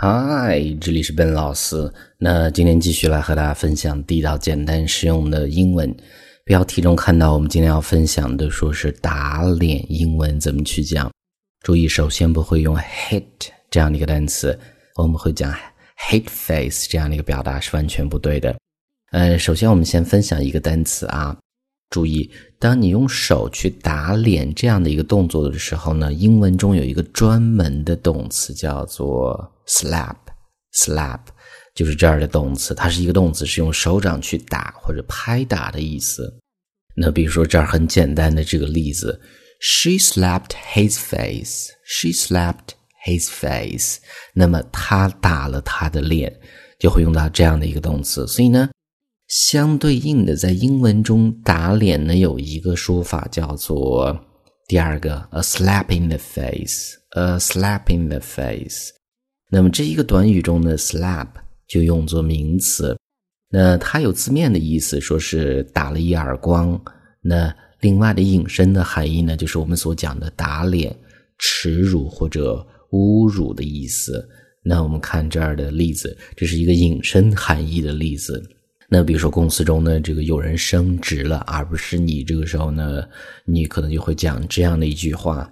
嗨，这里是 Ben 老师。那今天继续来和大家分享地道、简单、实用的英文。标题中看到我们今天要分享的，说是打脸英文怎么去讲。注意，首先不会用 hit 这样的一个单词，我们会讲 hate face 这样的一个表达是完全不对的。呃，首先我们先分享一个单词啊。注意，当你用手去打脸这样的一个动作的时候呢，英文中有一个专门的动词叫做 slap，slap 就是这儿的动词，它是一个动词，是用手掌去打或者拍打的意思。那比如说这儿很简单的这个例子，She slapped his face，She slapped his face，那么她打了他的脸，就会用到这样的一个动词，所以呢。相对应的，在英文中打脸呢，有一个说法叫做第二个 a slap in the face，a slap in the face。那么这一个短语中的 slap 就用作名词，那它有字面的意思，说是打了一耳光。那另外的引申的含义呢，就是我们所讲的打脸、耻辱或者侮辱的意思。那我们看这儿的例子，这是一个引申含义的例子。那比如说公司中呢，这个有人升职了，而不是你，这个时候呢，你可能就会讲这样的一句话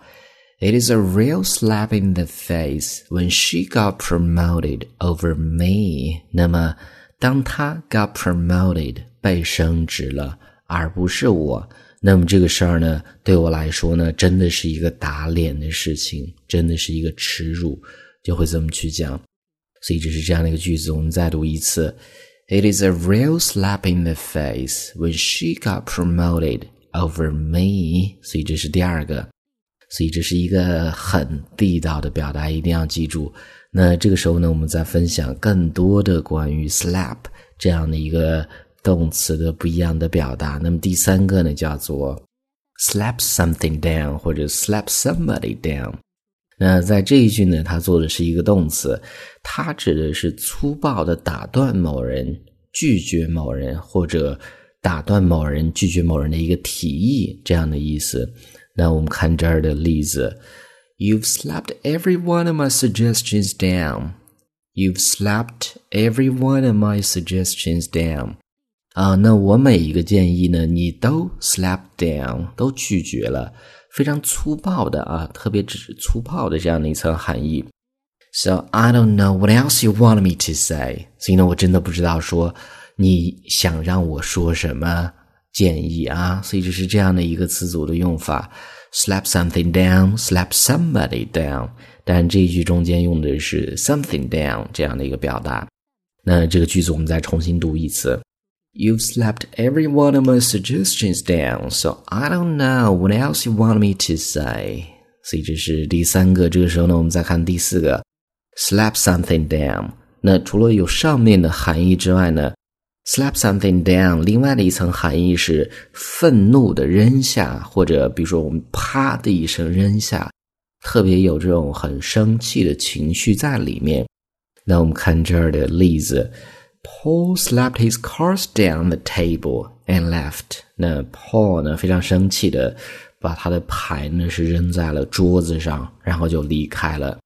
：“It is a real slap in the face when she got promoted over me。”那么，当她 got promoted 被升职了，而不是我，那么这个事儿呢，对我来说呢，真的是一个打脸的事情，真的是一个耻辱，就会这么去讲。所以这是这样的一个句子，我们再读一次。It is a real slap in the face when she got promoted over me。所以这是第二个，所以这是一个很地道的表达，一定要记住。那这个时候呢，我们再分享更多的关于 slap 这样的一个动词的不一样的表达。那么第三个呢，叫做 slap something down 或者 slap somebody down。那在这一句呢，它做的是一个动词，它指的是粗暴的打断某人、拒绝某人，或者打断某人、拒绝某人的一个提议这样的意思。那我们看这儿的例子：You've slapped every one of my suggestions down. You've slapped every one of my suggestions down. 啊，那我每一个建议呢，你都 slap down，都拒绝了。非常粗暴的啊，特别指粗暴的这样的一层含义。So I don't know what else you want me to say。所以呢，我真的不知道说你想让我说什么 建议啊。所以这是这样的一个词组的用法：slap something down，slap somebody down。但这一句中间用的是 something down 这样的一个表达。那这个句子我们再重新读一次。You've slapped every one of my suggestions down, so I don't know what else you want me to say. 所以这是第三个。这个时候呢，我们再看第四个，slap something down。那除了有上面的含义之外呢，slap something down 另外的一层含义是愤怒的扔下，或者比如说我们啪的一声扔下，特别有这种很生气的情绪在里面。那我们看这儿的例子。Paul slapped his cards down the table and left。那 Paul 呢，非常生气的把他的牌呢是扔在了桌子上，然后就离开了。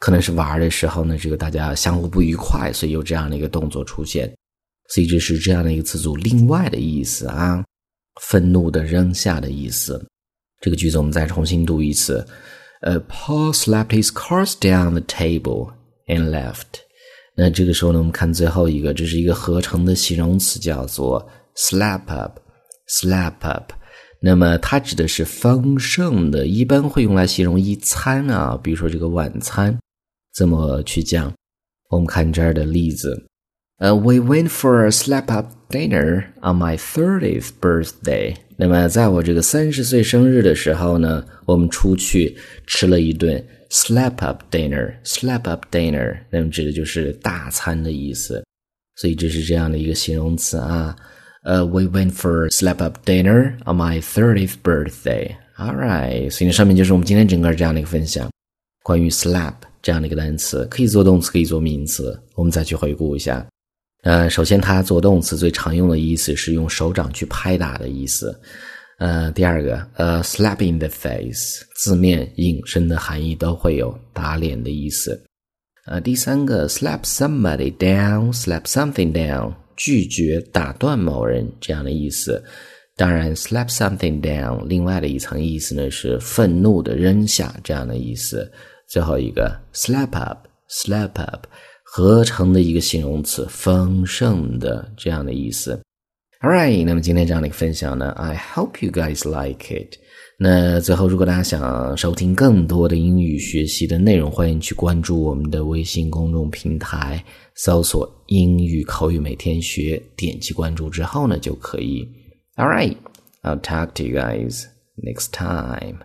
可能是玩的时候呢，这个大家相互不愉快，所以有这样的一个动作出现。所以这是这样的一个词组另外的意思啊，愤怒的扔下的意思。这个句子我们再重新读一次。呃，Paul slapped his cards down the table and left。那这个时候呢，我们看最后一个，这是一个合成的形容词，叫做 slap up。slap up，那么它指的是丰盛的，一般会用来形容一餐啊，比如说这个晚餐，这么去讲。我们看这儿的例子，呃，We went for a slap up dinner on my thirtieth birthday。那么在我这个三十岁生日的时候呢，我们出去吃了一顿。Slap up dinner, slap up dinner，那么指的就是大餐的意思，所以这是这样的一个形容词啊。呃，We went for a slap up dinner on my thirtieth birthday. All right，所以呢上面就是我们今天整个这样的一个分享，关于 slap 这样的一个单词，可以做动词，可以做名词。我们再去回顾一下。呃，首先它做动词最常用的意思是用手掌去拍打的意思。呃，第二个，呃，slap in the face，字面引申的含义都会有打脸的意思。呃，第三个 slap somebody down，slap something down，拒绝打断某人这样的意思。当然，slap something down，另外的一层意思呢是愤怒的扔下这样的意思。最后一个 slap up，slap up，合成的一个形容词，丰盛的这样的意思。All right，那么今天这样的一个分享呢，I hope you guys like it。那最后，如果大家想收听更多的英语学习的内容，欢迎去关注我们的微信公众平台，搜索“英语口语每天学”，点击关注之后呢，就可以。All right, I'll talk to you guys next time.